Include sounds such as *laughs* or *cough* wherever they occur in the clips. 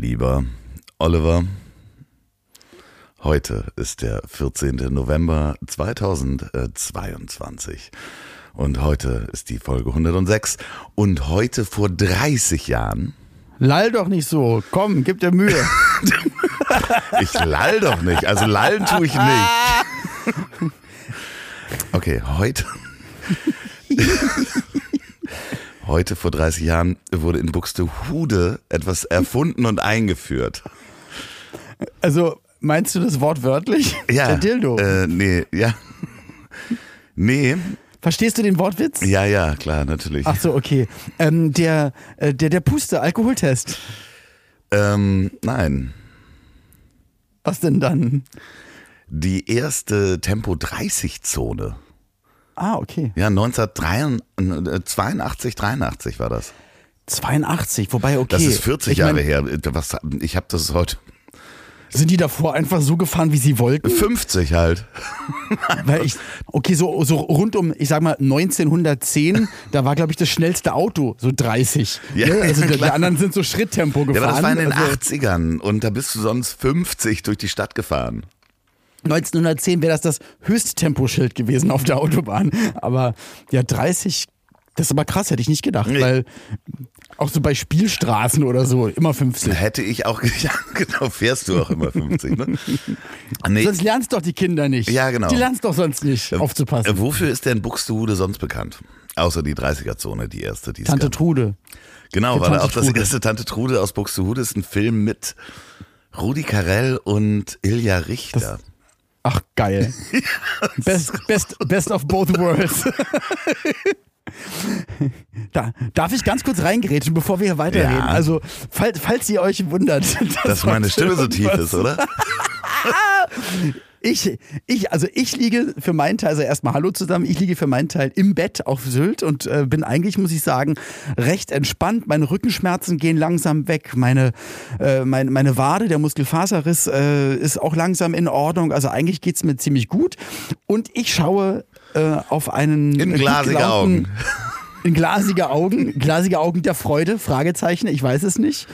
Lieber Oliver, heute ist der 14. November 2022 und heute ist die Folge 106 und heute vor 30 Jahren. Lall doch nicht so, komm, gib dir Mühe. *laughs* ich lall doch nicht, also lallen tue ich nicht. *laughs* Okay, heute. *laughs* Heute vor 30 Jahren wurde in Buxtehude etwas *laughs* erfunden und eingeführt. Also meinst du das Wort wörtlich? Ja. Der Dildo. Äh, nee, ja. Nee. Verstehst du den Wortwitz? Ja, ja, klar, natürlich. Ach so, okay. Ähm, der, äh, der, der Puste, Alkoholtest. Ähm, nein. Was denn dann? Die erste Tempo 30 Zone. Ah, okay. Ja, 1982, 83 war das. 82, wobei okay. Das ist 40 ich Jahre mein, her. Was, ich habe das heute. Sind die davor einfach so gefahren, wie sie wollten? 50 halt. *laughs* Weil ich, okay, so, so rund um, ich sag mal, 1910, da war, glaube ich, das schnellste Auto so 30. Ja, ne? Also *laughs* ja, die anderen sind so Schritttempo gefahren. Ja, aber das war in den also, 80ern und da bist du sonst 50 durch die Stadt gefahren. 1910 wäre das das Höchsttemposchild gewesen auf der Autobahn. Aber ja, 30, das ist aber krass, hätte ich nicht gedacht, Nee. weil auch so bei Spielstraßen oder so immer 50. Hätte ich auch, *laughs* ja, genau, fährst du auch immer 50, ne? *laughs* Nee, Sonst lernst doch die Kinder nicht. Ja, genau. Die lernst doch sonst nicht, aufzupassen. äh, wofür ist denn Buxtehude sonst bekannt? Außer die 30er-Zone, die erste, die Tante. Trude. Genau, weil auch das erste Tante Trude aus Buxtehude ist ein Film mit Rudi Carell und Ilja Richter. Ach, geil. *laughs* best, best, best of both worlds. *laughs* Da, darf ich ganz kurz reingrätschen, bevor wir hier weiterreden? Ja. Also, falls, falls ihr euch wundert, *laughs* Dass meine heute Stimme so tief ist, oder? Ich, ich, also ich liege für meinen Teil, also erstmal Hallo zusammen, ich liege für meinen Teil im Bett auf Sylt und äh, bin eigentlich, muss ich sagen, recht entspannt. Meine Rückenschmerzen gehen langsam weg. Meine, äh, meine, meine Wade, der Muskelfaserriss äh, ist auch langsam in Ordnung. Also eigentlich geht's mir ziemlich gut. Und ich schaue äh, auf einen In äh, glasige Augen. In glasige Augen, glasige Augen der Freude, Fragezeichen, ich weiß es nicht.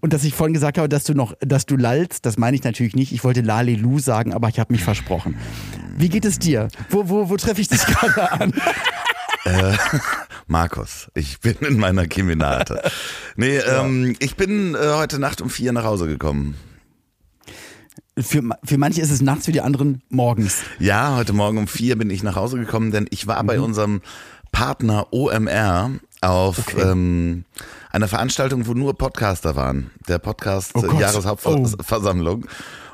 Und dass ich vorhin gesagt habe, dass du noch, dass du lallst, das meine ich natürlich nicht. Ich wollte Lalelu sagen, aber ich habe mich versprochen. Wie geht es dir? Wo, wo, wo treffe ich dich *laughs* gerade an? *laughs* Markus, ich bin in meiner Keminate. Nee, ähm, ich bin äh, heute Nacht um vier nach Hause gekommen. Für, für manche ist es nachts, für die anderen morgens. Ja, heute Morgen um vier bin ich nach Hause gekommen, denn ich war Mhm. bei unserem Partner OMR auf Okay. ähm, einer Veranstaltung, wo nur Podcaster waren. Der Podcast Oh äh. Jahreshauptversammlung.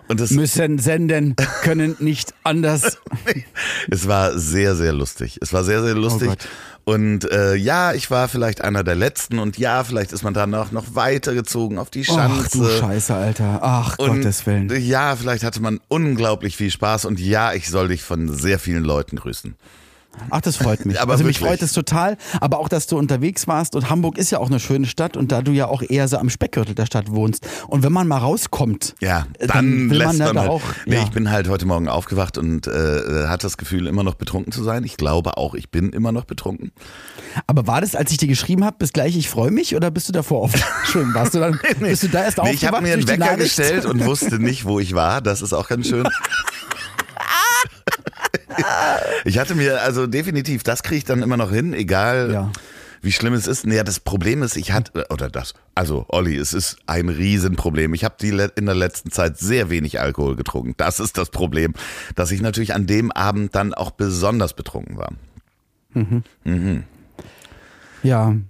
Und es, Müssen senden, können nicht anders. *laughs* es war sehr, sehr lustig. Es war sehr, sehr lustig. Oh und äh, ja, ich war vielleicht einer der Letzten und ja, vielleicht ist man danach noch weitergezogen auf die Schanze. Ach du Scheiße, Alter. Ach Und Gottes Willen. ja, vielleicht hatte man unglaublich viel Spaß und ja, ich soll dich von sehr vielen Leuten grüßen. Ach, das freut mich. *laughs* Also mich wirklich. freut es total, aber auch, dass du unterwegs warst und Hamburg ist ja auch eine schöne Stadt und da du ja auch eher so am Speckgürtel der Stadt wohnst und wenn man mal rauskommt, Ja, äh, dann, will lässt man man, halt. auch. nee, ja. ich bin halt heute Morgen aufgewacht und äh, hatte das Gefühl, immer noch betrunken zu sein. Ich glaube auch, ich bin immer noch betrunken. aber war das, als ich dir geschrieben habe, bis gleich, ich freue mich oder bist du davor auf *laughs* Schön, warst du dann, bist du da erst Nee, ich habe aufgewacht mir einen Wecker gestellt und wusste nicht, wo ich war. Das ist auch ganz schön. *laughs* *laughs* Ich hatte mir also definitiv, das kriege ich dann immer noch hin, egal Ja. wie schlimm es ist. Naja, das Problem ist, ich hatte, oder das, also Olli, es ist ein Riesenproblem. Ich habe die in der letzten Zeit sehr wenig Alkohol getrunken. Das ist das Problem, dass ich natürlich an dem Abend dann auch besonders betrunken war. Ja, *laughs*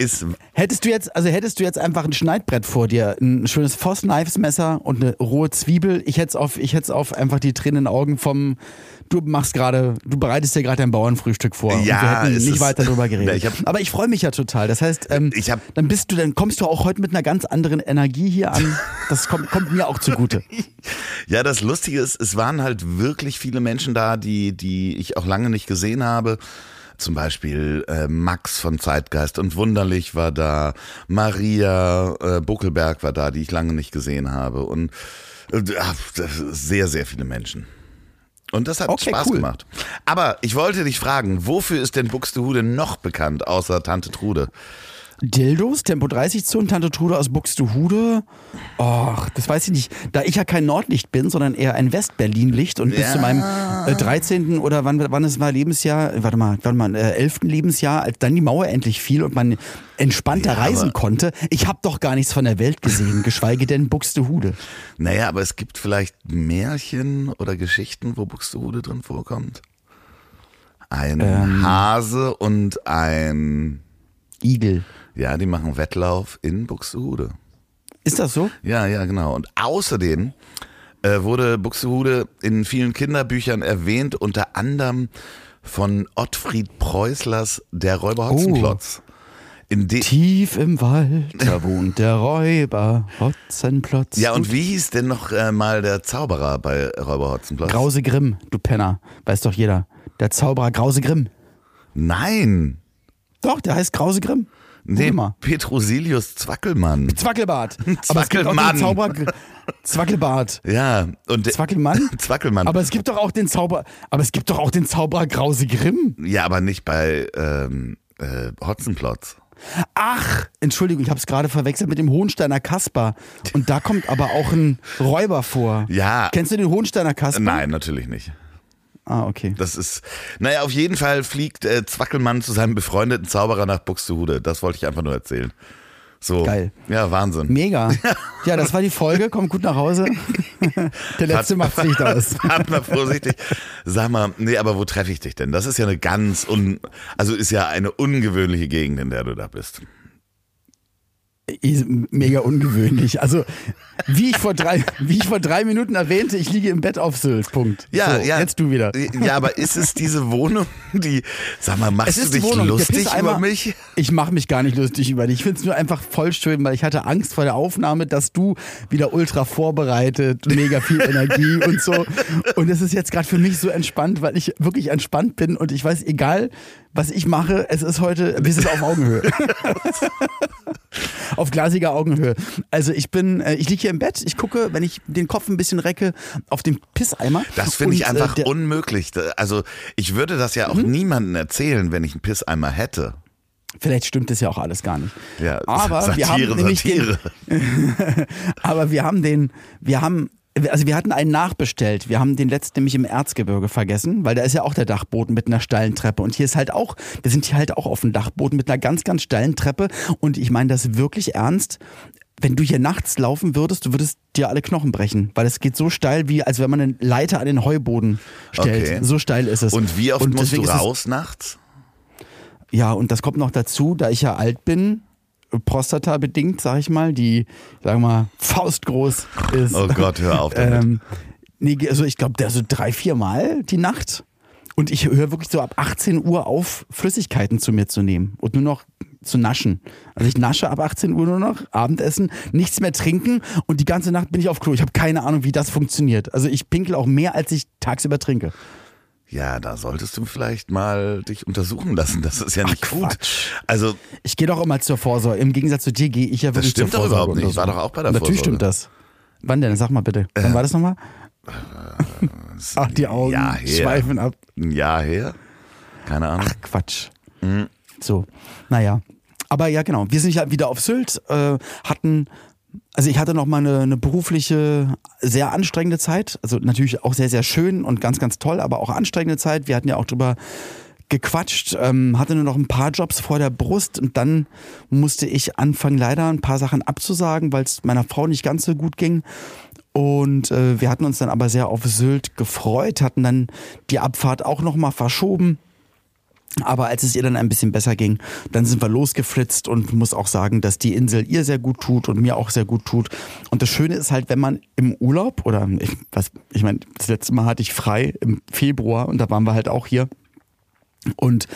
ist Hättest du jetzt, also hättest du jetzt einfach ein Schneidbrett vor dir, ein schönes Voss Knives Messer und eine rohe Zwiebel, ich hätte es auf, ich hätte auf einfach die Tränen in den Augen vom, du machst gerade, du bereitest dir gerade dein Bauernfrühstück vor. und Ja, wir hätten nicht weiter drüber *laughs* geredet. ich hab- Aber ich freue mich ja total. Das heißt, ähm, Ich hab- dann bist du, dann kommst du auch heute mit einer ganz anderen Energie hier an. Das kommt, kommt mir auch zugute. *laughs* Ja, das Lustige ist, es waren halt wirklich viele Menschen da, die, die ich auch lange nicht gesehen habe. Zum Beispiel äh, Max von Zeitgeist und Wunderlich war da, Maria äh, Buckelberg war da, die ich lange nicht gesehen habe. Und äh, sehr, sehr viele Menschen. Und das hat Okay, Spaß cool. gemacht. Aber ich wollte dich fragen, wofür ist denn Buxtehude noch bekannt, außer Tante Trude? Dildos, Tempo 30 Zonen, Tante Trude aus Buxtehude. Och, das weiß ich nicht. Da ich ja kein Nordlicht bin, sondern eher ein West-Berlin-Licht und bis Ja. zu meinem äh, 13. oder wann, wann es war Lebensjahr, warte mal, warte mal, äh, 11. Lebensjahr, als dann die Mauer endlich fiel und man entspannter Ja, reisen konnte. Ich habe doch gar nichts von der Welt gesehen, geschweige denn Buxtehude. Naja, aber es gibt vielleicht Märchen oder Geschichten, wo Buxtehude drin vorkommt. Ein Ähm. Hase und ein, Igel. Ja, die machen Wettlauf in Buxtehude. Ist das so? Ja, ja, genau. Und außerdem äh, wurde Buxtehude in vielen Kinderbüchern erwähnt, unter anderem von Ottfried Preußlers Der Räuber Hotzenplotz. In de Tief im Wald, da wohnt der Räuber Hotzenplotz. ja, und wie hieß denn noch äh, mal der Zauberer bei Räuber Hotzenplotz? Grause Grimm, du Penner. Weiß doch jeder. Der Zauberer Grause Grimm. Nein. Doch, der heißt Grause Grimm. Nee, mal. Petrosilius Zwackelmann. *laughs* Zwackelbart. Zwackelmann. den Zauberer Zwackelbart. Ja, und Zwackelmann? *laughs* Zwackelmann. Aber es gibt doch auch den Zauber, aber es gibt doch auch den Zauberer Grause Grimm. ja, aber nicht bei ähm, äh, Hotzenplotz. Ach, Entschuldigung, ich habe es gerade verwechselt mit dem Hohensteiner Kasper. Und da kommt aber auch ein Räuber vor. Ja. Kennst du den Hohensteiner Kasper? Nein, natürlich nicht. Ah, okay. Das ist, naja, auf jeden Fall fliegt äh, Zwackelmann zu seinem befreundeten Zauberer nach Buxtehude. Das wollte ich einfach nur erzählen. So. Geil. Ja, Wahnsinn. Mega. *laughs* Ja, das war die Folge. Kommt gut nach Hause. *laughs* Der letzte macht sich aus. Warte mal vorsichtig. Sag mal, nee, aber wo treffe ich dich denn? Das ist ja eine ganz un, also ist ja eine ungewöhnliche Gegend, in der du da bist. Mega ungewöhnlich. Also, wie ich vor drei, wie ich vor drei Minuten erwähnte, ich liege im Bett auf Sylt. Punkt. Ja, so, ja. Jetzt du wieder. Ja, aber ist es diese Wohnung, die, sag mal, machst du dich lustig über mich? Ich mache mich gar nicht lustig über dich. Ich finde es nur einfach voll schön, weil ich hatte Angst vor der Aufnahme, dass du wieder ultra vorbereitet, mega viel *laughs* Energie und so. Und es ist jetzt gerade für mich so entspannt, weil ich wirklich entspannt bin und ich weiß, egal was ich mache, es ist heute, wir sind auf Augenhöhe. *laughs* auf glasiger Augenhöhe. Also ich bin, äh, ich liege hier im Bett, ich gucke, wenn ich den Kopf ein bisschen recke, auf den Pisseimer. Das finde ich Und, einfach äh, unmöglich. Also ich würde das ja auch Mhm. niemandem erzählen, wenn ich einen Pisseimer hätte. Vielleicht stimmt das ja auch alles gar nicht. Ja, aber Satire, wir haben nämlich Satire. Den, *laughs* aber wir haben den, wir haben, also wir hatten einen nachbestellt. Wir haben den letzten nämlich im Erzgebirge vergessen, weil da ist ja auch der Dachboden mit einer steilen Treppe. Und hier ist halt auch, wir sind hier halt auch auf dem Dachboden mit einer ganz, ganz steilen Treppe. Und ich meine das wirklich ernst. Wenn du hier nachts laufen würdest, du würdest dir alle Knochen brechen, weil es geht so steil, wie als wenn man eine Leiter an den Heuboden stellt. Okay. So steil ist es. Und wie oft Und musst du raus nachts? ja, und das kommt noch dazu, da ich ja alt bin, Prostata bedingt, sag ich mal, die, sagen wir mal, faustgroß ist. Oh Gott, hör auf damit. ähm, nee, also ich glaube, der so drei, vier Mal die Nacht. Und ich höre wirklich so ab 18 Uhr auf, Flüssigkeiten zu mir zu nehmen und nur noch zu naschen. Also ich nasche ab 18 Uhr nur noch, Abendessen, nichts mehr trinken und die ganze Nacht bin ich auf Klo. Ich habe keine Ahnung, wie das funktioniert. Also ich pinkel auch mehr, als ich tagsüber trinke. Ja, da solltest du vielleicht mal dich untersuchen lassen. Das ist ja nicht Ach, gut. Quatsch. Also, Ich gehe doch immer zur Vorsorge. Im Gegensatz zu dir gehe ich ja wirklich stimmt zur doch Vorsorge. überhaupt nicht. Ich war doch auch bei der Natürlich Vorsorge. stimmt das. Wann denn? Sag mal bitte. Wann war das nochmal? Ach, die Augen Jahr her. schweifen ab. ein Jahr her. Keine Ahnung. Ach, Quatsch. So, naja. Aber ja, genau. Wir sind ja wieder auf Sylt, äh, hatten, also ich hatte noch mal eine, eine berufliche, sehr anstrengende Zeit. Also natürlich auch sehr, sehr schön und ganz, ganz toll, aber auch anstrengende Zeit. Wir hatten ja auch drüber gequatscht, ähm, hatte nur noch ein paar Jobs vor der Brust und dann musste ich anfangen, leider ein paar Sachen abzusagen, weil es meiner Frau nicht ganz so gut ging. Und äh, wir hatten uns dann aber sehr auf Sylt gefreut, hatten dann die Abfahrt auch noch mal verschoben Aber als es ihr dann ein bisschen besser ging, dann sind wir losgeflitzt und muss auch sagen, dass die Insel ihr sehr gut tut und mir auch sehr gut tut. Und das Schöne ist halt, wenn man im Urlaub oder ich, was, ich meine, das letzte Mal hatte ich frei im Februar und da waren wir halt auch hier. Und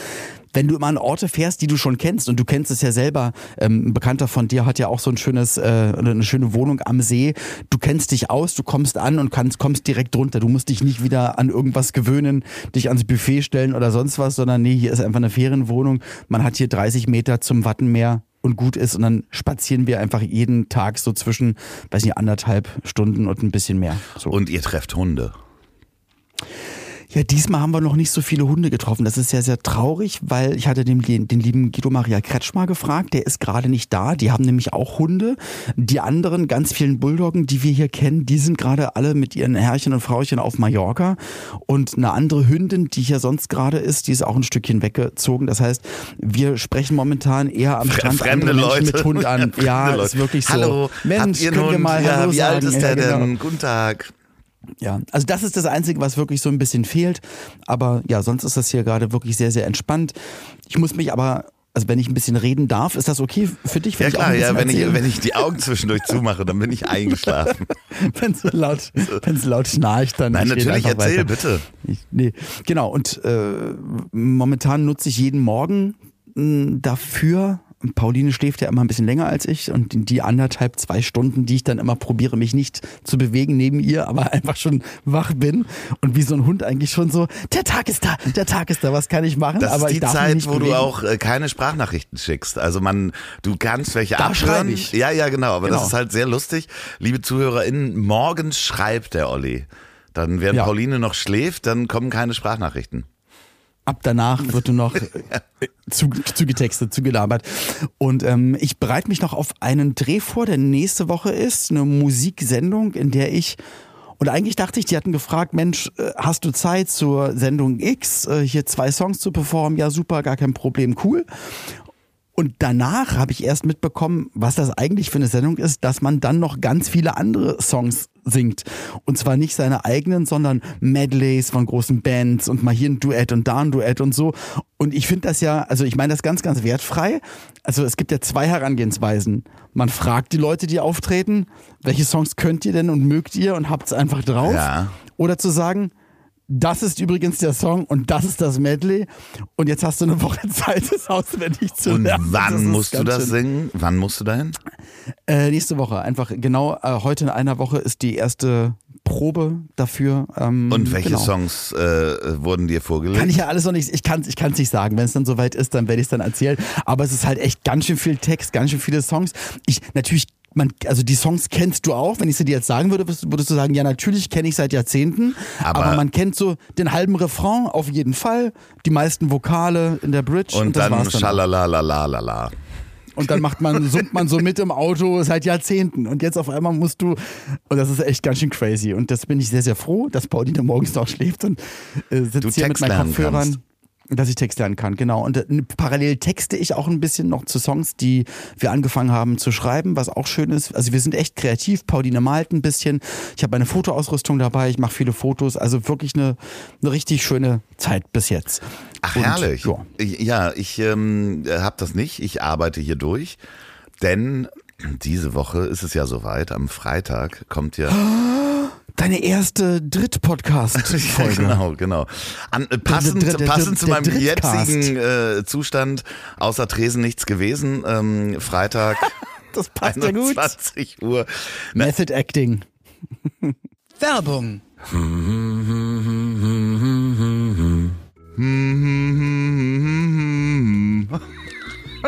wenn du immer an Orte fährst, die du schon kennst, und du kennst es ja selber, ähm, ein Bekannter von dir hat ja auch so ein schönes, äh, eine schöne Wohnung am See. Du kennst dich aus, du kommst an und kannst, kommst direkt runter. Du musst dich nicht wieder an irgendwas gewöhnen, dich ans Buffet stellen oder sonst was, sondern nee, hier ist einfach eine Ferienwohnung. Man hat hier 30 Meter zum Wattenmeer und gut ist und dann spazieren wir einfach jeden Tag so zwischen, weiß nicht, anderthalb Stunden und ein bisschen mehr. So. Und ihr trefft Hunde. Ja, diesmal haben wir noch nicht so viele Hunde getroffen. Das ist sehr, sehr traurig, weil ich hatte den, den, lieben Guido Maria Kretschmer gefragt. Der ist gerade nicht da. Die haben nämlich auch Hunde. Die anderen, ganz vielen Bulldoggen, die wir hier kennen, die sind gerade alle mit ihren Herrchen und Frauchen auf Mallorca. Und eine andere Hündin, die hier sonst gerade ist, die ist auch ein Stückchen weggezogen. Das heißt, wir sprechen momentan eher am Strand fremde Leute mit Hund an. *laughs* ja, Leute. ist wirklich so. Hallo, Mensch, habt ihr können wir nun, mal ja, Hallo wie sagen? alt ist der ja, genau. denn? Guten Tag. Ja, also das ist das Einzige, was wirklich so ein bisschen fehlt. Aber ja, sonst ist das hier gerade wirklich sehr, sehr entspannt. Ich muss mich aber, also wenn ich ein bisschen reden darf, ist das okay für dich? Ja ich auch klar, ja, wenn ich, wenn ich die Augen zwischendurch zumache, dann bin ich eingeschlafen. *laughs* wenn es laut, wenn's laut schnarcht, dann Nein, natürlich, erzähl weiter. bitte. Ich, nee, genau. Und äh, momentan nutze ich jeden Morgen mh, dafür. Pauline schläft ja immer ein bisschen länger als ich und die- die anderthalb, zwei Stunden, die ich dann immer probiere, mich nicht zu bewegen neben ihr, aber *laughs* einfach schon wach bin und wie so ein Hund eigentlich schon so, der Tag ist da, der Tag ist da, was kann ich machen? Das aber ist die Zeit, wo du bewegen. auch äh, keine Sprachnachrichten schickst. Also man, du kannst welche Da abhören. ich. Ja, ja, genau. Aber das Genau. ist halt sehr lustig. Liebe ZuhörerInnen, morgens schreibt der Olli. Dann, während Ja. Pauline noch schläft, dann kommen keine Sprachnachrichten. Ab danach wird du noch *laughs* äh, zu, zugetextet, zugelabert. Und ähm, ich bereite mich noch auf einen Dreh vor, der nächste Woche ist. Eine Musiksendung, in der ich. Und eigentlich dachte ich, die hatten gefragt, Mensch, äh, hast du Zeit zur Sendung X, äh, hier zwei Songs zu performen? Ja, super, gar kein Problem, cool. Und danach habe ich erst mitbekommen, was das eigentlich für eine Sendung ist, dass man dann noch ganz viele andere Songs singt. Und zwar nicht seine eigenen, sondern Medleys von großen Bands und mal hier ein Duett und da ein Duett und so. Und ich finde das ja, also ich meine das ganz, ganz wertfrei. Also es gibt ja zwei Herangehensweisen. Man fragt die Leute, die auftreten, welche Songs könnt ihr denn und mögt ihr und habt's einfach drauf. Ja. Oder zu sagen, das ist übrigens der Song und das ist das Medley. Und jetzt hast du eine Woche *laughs* Zeit, es auswendig zu Und lernen. Das wann musst du das schön. singen? Wann musst du dahin? Äh, nächste Woche. Einfach genau äh, heute in einer Woche ist die erste Probe dafür. Ähm, Und welche genau. Songs äh, wurden dir vorgelegt? Kann ich ja alles noch nicht, ich kann es ich kann's nicht sagen. Wenn es dann soweit ist, dann werde ich es dann erzählen. Aber es ist halt echt ganz schön viel Text, ganz schön viele Songs. Ich natürlich, man, also die Songs kennst du auch. Wenn ich sie dir jetzt sagen würde, würdest, du sagen, ja, natürlich kenne ich seit Jahrzehnten. Aber- Aber, man kennt so den halben Refrain auf jeden Fall, die meisten Vokale in der Bridge und, und das dann war's dann. schalalalalala. Und dann macht man, summt man so mit im Auto seit Jahrzehnten. Und jetzt auf einmal musst du, und das ist echt ganz schön crazy. Und das bin ich sehr, sehr froh, dass Pauline morgens noch schläft und äh, Du sitzt hier mit Text meinen lernen Kopfhörern. kannst. Dass ich Text lernen kann, genau. Und äh, parallel texte ich auch ein bisschen noch zu Songs, die wir angefangen haben zu schreiben, was auch schön ist. Also wir sind echt kreativ. Pauline malt ein bisschen. Ich habe eine Fotoausrüstung dabei. Ich mache viele Fotos. Also wirklich eine, eine richtig schöne Zeit bis jetzt. Ach, Und, herrlich. Ja. Ich, ja, ich ähm, habe das nicht. Ich arbeite hier durch. Denn diese Woche ist es ja soweit. Am Freitag kommt ja. *gasps* Deine erste Dritt-Podcast-Folge. *laughs* genau, genau. An, äh, passend, Der- der- der- passend zu der meinem jetzigen äh, Zustand, außer Tresen nichts gewesen. Ähm, Freitag, *laughs* Das passt ja gut. 21 Uhr. Na, Method Acting. *laughs* Werbung.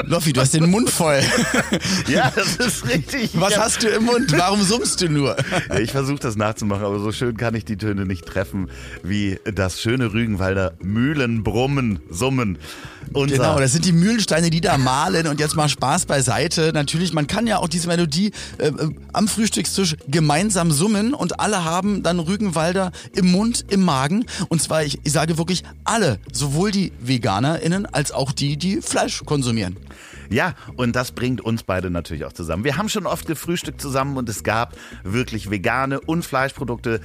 Loffi, du hast den Mund voll. *laughs* ja, das ist richtig. Was hab- hast du im Mund? Warum summst du nur? Ja, ich versuche das nachzumachen, aber so schön kann ich die Töne nicht treffen wie das schöne Rügenwalder Mühlenbrummen, Summen. Unser Genau, das sind die Mühlensteine, die da malen und jetzt mal Spaß beiseite. Natürlich, man kann ja auch diese Melodie äh, äh, am Frühstückstisch gemeinsam summen und alle haben dann Rügenwalder im Mund, im Magen. Und zwar, ich, ich sage wirklich alle, sowohl die VeganerInnen als auch die, die Fleisch konsumieren. Ja, und das bringt uns beide natürlich auch zusammen. Wir haben schon oft gefrühstückt zusammen und es gab wirklich vegane und Fleischprodukte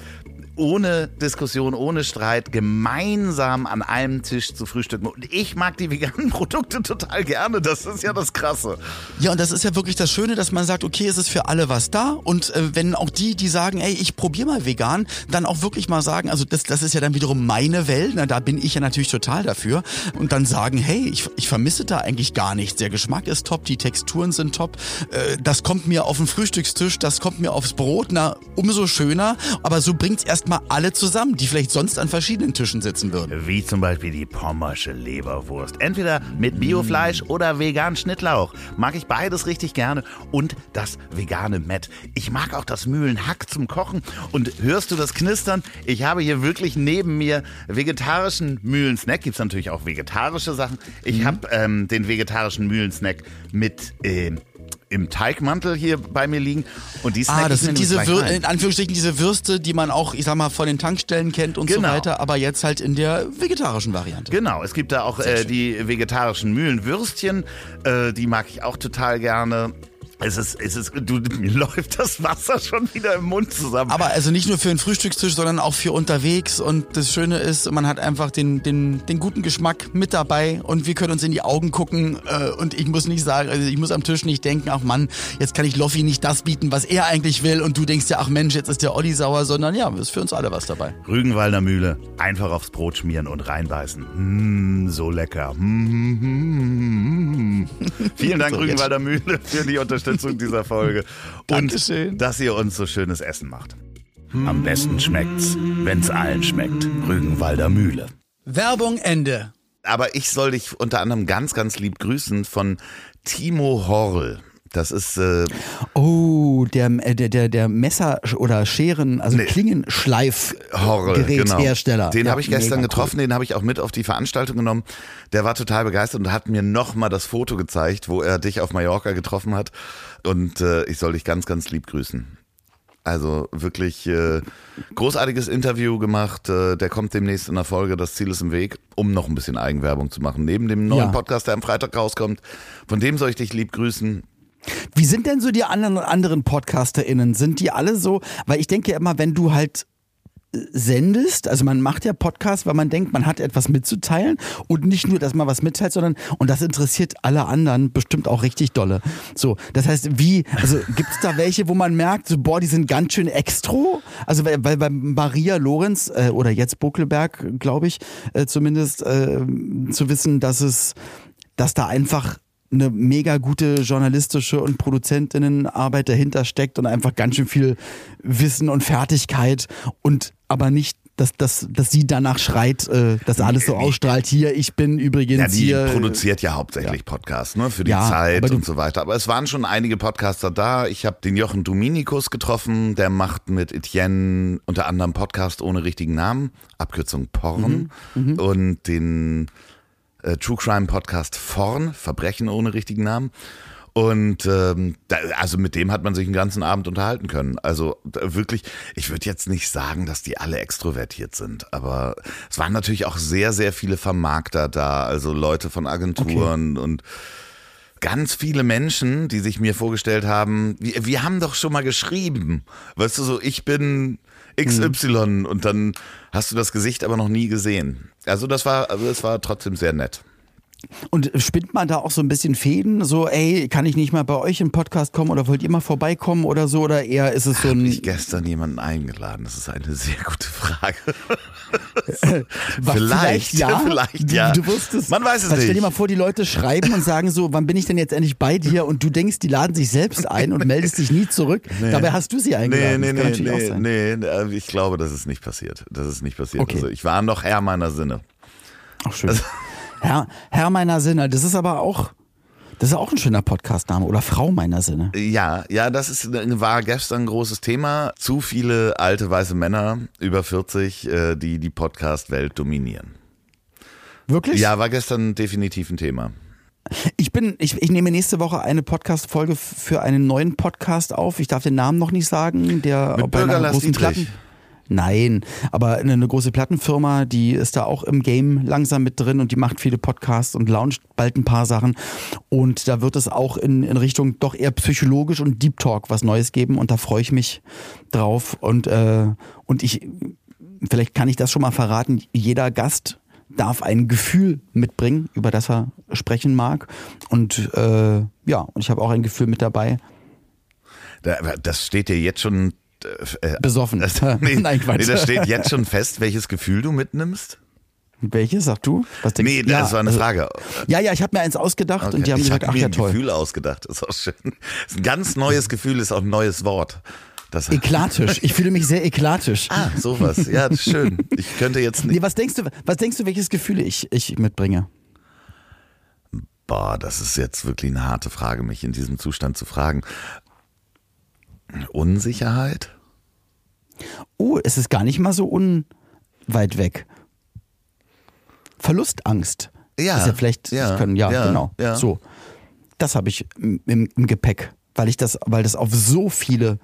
ohne Diskussion, ohne Streit gemeinsam an einem Tisch zu frühstücken. Und ich mag die veganen *laughs* Produkte total gerne. Das ist ja das Krasse. Ja, und das ist ja wirklich das Schöne, dass man sagt, okay, es ist für alle was da. Und äh, wenn auch die, die sagen, ey, ich probiere mal vegan, dann auch wirklich mal sagen, also das, das ist ja dann wiederum meine Welt, na, da bin ich ja natürlich total dafür. Und dann sagen, hey, ich, ich vermisse da eigentlich gar nichts. Der Geschmack ist top, die Texturen sind top. Äh, das kommt mir auf den Frühstückstisch, das kommt mir aufs Brot, na, umso schöner. Aber so bringt's erstmal alle zusammen, die vielleicht sonst an verschiedenen Tischen sitzen würden. Wie zum Beispiel die pommersche Leberwurst. Entweder mit Biofleisch oder vegan Schnittlauch. Mag ich beides richtig gerne. Und das vegane Met. Ich mag auch das Mühlenhack zum Kochen. Und hörst du das Knistern? Ich habe hier wirklich neben mir vegetarischen Mühlensnack. Gibt's natürlich auch vegetarische Sachen. Ich mhm. habe ähm, den vegetarischen Mühlensnack mit äh, im Teigmantel hier bei mir liegen und die Ah, das sind diese Wür in Anführungsstrichen diese Würste, die man auch, ich sag mal, von den Tankstellen kennt und genau. so weiter, aber jetzt halt in der vegetarischen Variante. Genau, es gibt da auch äh, die vegetarischen Mühlenwürstchen, äh, die mag ich auch total gerne. Es ist, es ist, du, mir *laughs* läuft das Wasser schon wieder im Mund zusammen. Aber also nicht nur für den Frühstückstisch, sondern auch für unterwegs. Und das Schöne ist, man hat einfach den, den, den guten Geschmack mit dabei und wir können uns in die Augen gucken. Äh, und ich muss nicht sagen, also ich muss am Tisch nicht denken, ach Mann, jetzt kann ich Loffi nicht das bieten, was er eigentlich will. Und du denkst ja, ach Mensch, jetzt ist der Olli sauer, sondern ja, ist für uns alle was dabei. Rügenwalder Mühle, einfach aufs Brot schmieren und reinbeißen. Mmh, so lecker. Mmh. *laughs* Vielen Dank, so, Rügenwalder Mühle, für die Unterstützung. Unterstützung dieser Folge. *laughs* Und Dankeschön. dass ihr uns so schönes Essen macht. Am besten schmeckt's, wenn's allen schmeckt. Rügenwalder Mühle. Werbung Ende. Aber ich soll dich unter anderem ganz, ganz lieb grüßen von Timo Horl. Das ist äh oh der äh, der der der Messer oder Scheren also nee. Klingenschleifgeräthersteller. Genau. Den ja, habe ich gestern getroffen, cool. den habe ich auch mit auf die Veranstaltung genommen. Der war total begeistert und hat mir noch mal das Foto gezeigt, wo er dich auf Mallorca getroffen hat und äh, ich soll dich ganz ganz lieb grüßen. Also wirklich äh, großartiges Interview gemacht. Äh, der kommt demnächst in der Folge. Das Ziel ist im Weg, um noch ein bisschen Eigenwerbung zu machen. Neben dem neuen ja. Podcast, der am Freitag rauskommt. Von dem soll ich dich lieb grüßen. Wie sind denn so die anderen, anderen PodcasterInnen? Sind die alle so? Weil ich denke immer, wenn du halt äh, sendest, also man macht ja Podcasts, weil man denkt, man hat etwas mitzuteilen und nicht nur, dass man was mitteilt, sondern und das interessiert alle anderen bestimmt auch richtig dolle. So, das heißt, wie, also gibt es da welche, wo man merkt, so boah, die sind ganz schön extro? Also weil, weil bei Maria Lorenz äh, oder jetzt Buckelberg, glaube ich, äh, zumindest äh, zu wissen, dass es, dass da einfach eine mega gute journalistische und Produzentinnenarbeit dahinter steckt und einfach ganz schön viel Wissen und Fertigkeit und aber nicht dass, dass, dass sie danach schreit, äh, dass alles so ausstrahlt. Hier, ich bin übrigens ja, die hier. produziert ja hauptsächlich ja. Podcasts, ne, für die ja, Zeit und so weiter. Aber es waren schon einige Podcaster da. Ich habe den Jochen Dominikus getroffen, der macht mit Etienne unter anderem Podcast ohne richtigen Namen, Abkürzung Porn. Mhm. Mhm. Und den äh, True Crime Podcast Vorn, Verbrechen ohne richtigen Namen. Und ähm, da, also mit dem hat man sich den ganzen Abend unterhalten können. Also wirklich, ich würde jetzt nicht sagen, dass die alle extrovertiert sind, aber es waren natürlich auch sehr, sehr viele Vermarkter da, also Leute von Agenturen okay. und ganz viele Menschen, die sich mir vorgestellt haben, wir, wir haben doch schon mal geschrieben. Weißt du, so ich bin XY mhm. und dann hast du das Gesicht aber noch nie gesehen. Also das war, also das war trotzdem sehr nett. Und spinnt man da auch so ein bisschen Fäden? So, ey, kann ich nicht mal bei euch im Podcast kommen oder wollt ihr mal vorbeikommen oder so? Oder eher ist es so ein. Hab ich gestern jemanden eingeladen? Das ist eine sehr gute Frage. *laughs* vielleicht, vielleicht, ja. Vielleicht ja. Du, du wusstest. Man weiß es nicht. Stell dir mal vor, die Leute schreiben und sagen so, wann bin ich denn jetzt endlich bei dir? Und du denkst, die laden sich selbst ein und *laughs* meldest dich nie zurück. Nee. Dabei hast du sie eingeladen. Nee, nee, nee, nee, nee, äh, ich glaube, das ist nicht passiert. Das ist nicht passiert. Okay. Also ich war noch Herr meiner Sinne. Ach schön. Also, Herr, Herr meiner Sinne, das ist aber auch. Das ist auch ein schöner Podcastname oder Frau meiner Sinne. Ja, ja, das ist, war gestern ein großes Thema. Zu viele alte weiße Männer über 40, äh, die die Podcast-Welt dominieren. Wirklich? Ja, war gestern definitiv ein Thema. Ich bin, ich, ich nehme nächste Woche eine Podcast-Folge für einen neuen Podcast auf. Ich darf den Namen noch nicht sagen. Der Mit bei einer großen Platten. Nein, aber eine, große Plattenfirma, die ist da auch im Game langsam mit drin und die macht viele Podcasts und launcht bald ein paar Sachen. Und da wird es auch in, in Richtung doch eher psychologisch und Deep Talk was Neues geben und da freue ich mich drauf. Und, äh, und ich vielleicht kann ich das schon mal verraten, jeder Gast darf ein Gefühl mitbringen, über das er sprechen mag. Und äh, ja, und ich habe auch ein Gefühl mit dabei. Das steht dir jetzt schon äh, besoffen. *laughs* Das, *laughs* nee, Nein, Quatsch. Nee, das steht jetzt schon fest, welches Gefühl du mitnimmst. Welches, sag du? Was denkst nee, das ja, war eine also, Frage. Ja, ja, ich habe mir eins ausgedacht okay. und die haben ich gesagt, ach mir ja ein toll. Gefühl ausgedacht, das ist auch schön. Ist ein ganz neues Gefühl, ist auch ein neues Wort. Das eklatisch. Ich fühle mich sehr eklatisch. Ah, sowas. Ja, schön. Ich könnte jetzt nicht. Nee, was denkst du, was denkst du, welches Gefühl ich, ich mitbringe? Boah, das ist jetzt wirklich eine harte Frage, mich in diesem Zustand zu fragen. Unsicherheit? Oh, es ist gar nicht mal so unweit weg. Verlustangst. Ja. Ist ja vielleicht, ja, können, ja, ja, genau. Ja. So. Das habe ich im, im, Gepäck, weil ich das, weil das auf so viele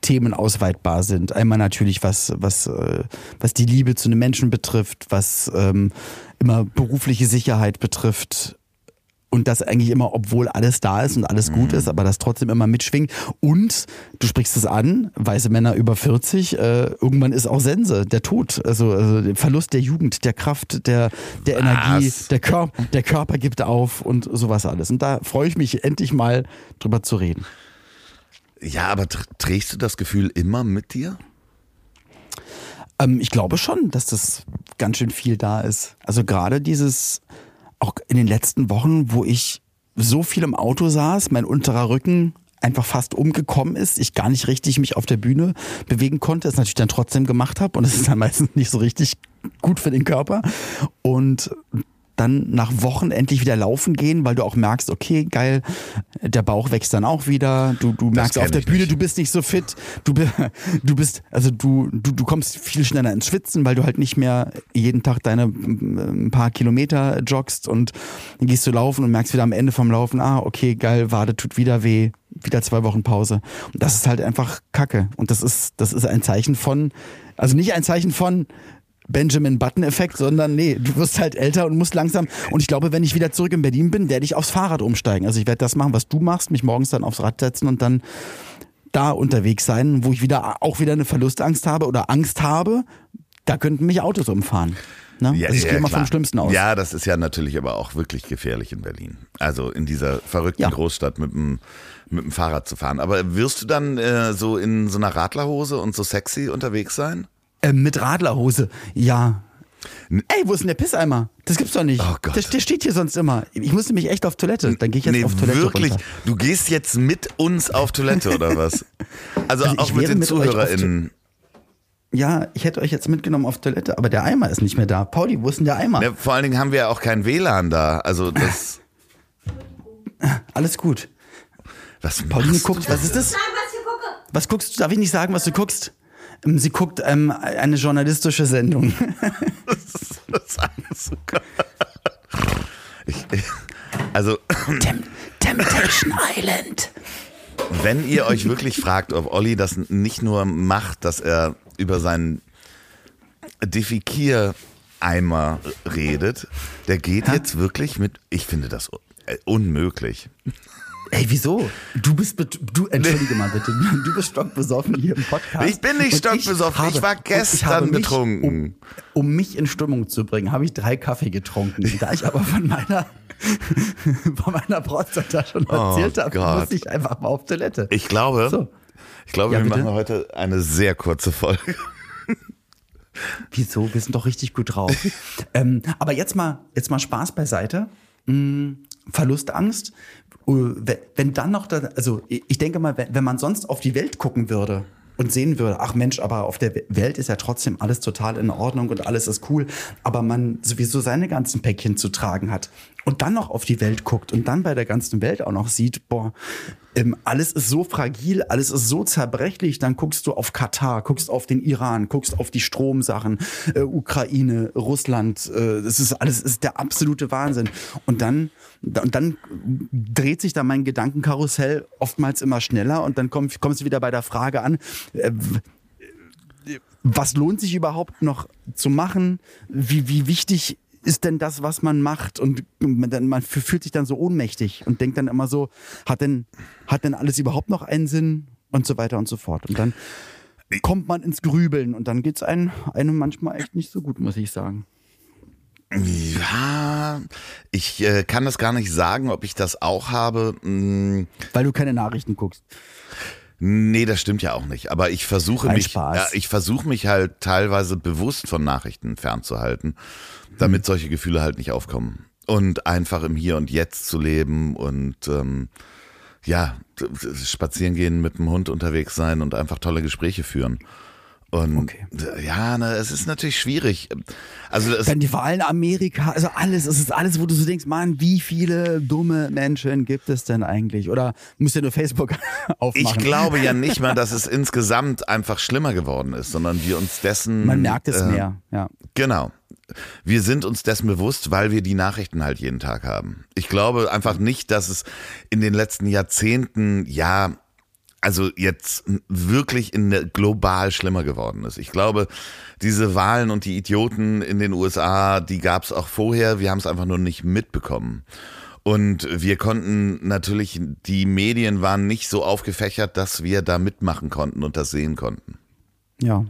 Themen ausweitbar sind. Einmal natürlich, was, was, äh, was die Liebe zu einem Menschen betrifft, was ähm, immer berufliche Sicherheit betrifft, und das eigentlich immer, obwohl alles da ist und alles gut mhm. ist, aber das trotzdem immer mitschwingt. Und du sprichst es an, weiße Männer über 40, äh, irgendwann ist auch Sense, der Tod, also, also der Verlust der Jugend, der Kraft, der, der Energie, der, Kör der Körper gibt auf und sowas alles. Und da freue ich mich endlich mal drüber zu reden. Ja, aber trägst du das Gefühl immer mit dir? Ähm, ich glaube schon, dass das ganz schön viel da ist. Also gerade dieses auch in den letzten Wochen, wo ich so viel im Auto saß, mein unterer Rücken einfach fast umgekommen ist, ich gar nicht richtig mich auf der Bühne bewegen konnte, es natürlich dann trotzdem gemacht habe und es ist dann meistens nicht so richtig gut für den Körper. Und dann nach Wochen endlich wieder laufen gehen, weil du auch merkst, okay, geil, der Bauch wächst dann auch wieder. Du, du merkst auf der Bühne, nicht. du bist nicht so fit. Du, du bist, also du, du, du kommst viel schneller ins Schwitzen, weil du halt nicht mehr jeden Tag deine ein paar Kilometer joggst und dann gehst du laufen und merkst wieder am Ende vom Laufen, ah, okay, geil, Wade tut wieder weh, wieder zwei Wochen Pause. Und das ist halt einfach Kacke. Und das ist, das ist ein Zeichen von, also nicht ein Zeichen von, Benjamin Button-Effekt, sondern nee, du wirst halt älter und musst langsam. Und ich glaube, wenn ich wieder zurück in Berlin bin, werde ich aufs Fahrrad umsteigen. Also ich werde das machen, was du machst, mich morgens dann aufs Rad setzen und dann da unterwegs sein, wo ich wieder auch wieder eine Verlustangst habe oder Angst habe. Da könnten mich Autos umfahren. Ne? Ja, also ich ja, gehe mal klar. vom Schlimmsten aus. Ja, das ist ja natürlich aber auch wirklich gefährlich in Berlin. Also in dieser verrückten ja. Großstadt mit dem, mit dem Fahrrad zu fahren. Aber wirst du dann äh, so in so einer Radlerhose und so sexy unterwegs sein? Äh, mit Radlerhose, ja. Ey, wo ist denn der Pisseimer? Das gibt's doch nicht. Oh Gott. Der, der steht hier sonst immer. Ich musste mich echt auf Toilette. Dann gehe ich jetzt nee, auf Toilette. Wirklich? Runter. Du gehst jetzt mit uns auf Toilette oder was? *laughs* Also, also auch mit den mit ZuhörerInnen. Ja, ich hätte euch jetzt mitgenommen auf Toilette, aber der Eimer ist nicht mehr da. Pauli, wo ist denn der Eimer? Ja, vor allen Dingen haben wir ja auch kein WLAN da. Also das. *laughs* Alles gut. Was Pauline guckt, was ist das? Was guckst du? Darf ich nicht sagen, was du guckst? Ähm, sie guckt ähm, eine journalistische Sendung. *laughs* das ist ich, also. Tem Temptation Island. Wenn ihr euch wirklich fragt, ob Olli das nicht nur macht, dass er über seinen Defikiereimer redet, der geht ha? jetzt wirklich mit, ich finde das unmöglich. Ey, wieso? Du bist, du, entschuldige mal bitte, du bist stockbesoffen hier im Podcast. Ich bin nicht stockbesoffen, ich, ich, war gestern ich betrunken. Mich, um, um, mich in Stimmung zu bringen, habe ich drei Kaffee getrunken. Da ich aber von meiner, *laughs* von meiner Prostata schon oh erzählt oh habe, muss ich einfach mal auf Toilette. Ich glaube, so. ich glaube, ja, wir bitte? machen heute eine sehr kurze Folge. *laughs* Wieso? Wir sind doch richtig gut drauf. *laughs* ähm, aber jetzt mal, jetzt mal Spaß beiseite. Hm, Verlustangst. Äh, wenn dann noch, da, also ich denke mal, wenn man sonst auf die Welt gucken würde und sehen würde, ach Mensch, aber auf der Welt ist ja trotzdem alles total in Ordnung und alles ist cool, aber man sowieso seine ganzen Päckchen zu tragen hat und dann noch auf die Welt guckt und dann bei der ganzen Welt auch noch sieht, boah, ähm, alles ist so fragil, alles ist so zerbrechlich, dann guckst du auf Katar, guckst auf den Iran, guckst auf die Stromsachen, äh, Ukraine, Russland, äh, das ist alles ist der absolute Wahnsinn. Und dann, und dann dreht sich da mein Gedankenkarussell oftmals immer schneller und dann komm, kommst du wieder bei der Frage an, äh, was lohnt sich überhaupt noch zu machen? Wie, wie wichtig ist denn das, was man macht? Und man, man fühlt sich dann so ohnmächtig und denkt dann immer so, hat denn, hat denn alles überhaupt noch einen Sinn? Und so weiter und so fort. Und dann kommt man ins Grübeln und dann geht es einem, einem manchmal echt nicht so gut, muss ich sagen. Ja, ich äh, kann das gar nicht sagen, ob ich das auch habe. Hm, Weil du keine Nachrichten guckst. Nee, das stimmt ja auch nicht. Aber ich versuche mich, ja, ich versuche mich halt teilweise bewusst von Nachrichten fernzuhalten, damit solche Gefühle halt nicht aufkommen. Und einfach im Hier und Jetzt zu leben und ähm, ja, spazieren gehen mit dem Hund unterwegs sein und einfach tolle Gespräche führen. Und Okay. ja, ne, es ist natürlich schwierig. Also es, Dann die Wahlen Amerika, also alles, es ist alles, wo du so denkst, Mann, wie viele dumme Menschen gibt es denn eigentlich? Oder musst du nur Facebook *laughs* aufmachen? ich glaube ja nicht mal, dass es insgesamt einfach schlimmer geworden ist, sondern wir uns dessen. Man merkt es äh, mehr, ja. Genau. Wir sind uns dessen bewusst, weil wir die Nachrichten halt jeden Tag haben. Ich glaube einfach nicht, dass es in den letzten Jahrzehnten, ja, also jetzt wirklich in der, global schlimmer geworden ist. Ich glaube, diese Wahlen und die Idioten in den USA, die gab es auch vorher. Wir haben es einfach nur nicht mitbekommen. Und wir konnten natürlich, die Medien waren nicht so aufgefächert, dass wir da mitmachen konnten und das sehen konnten. Ja.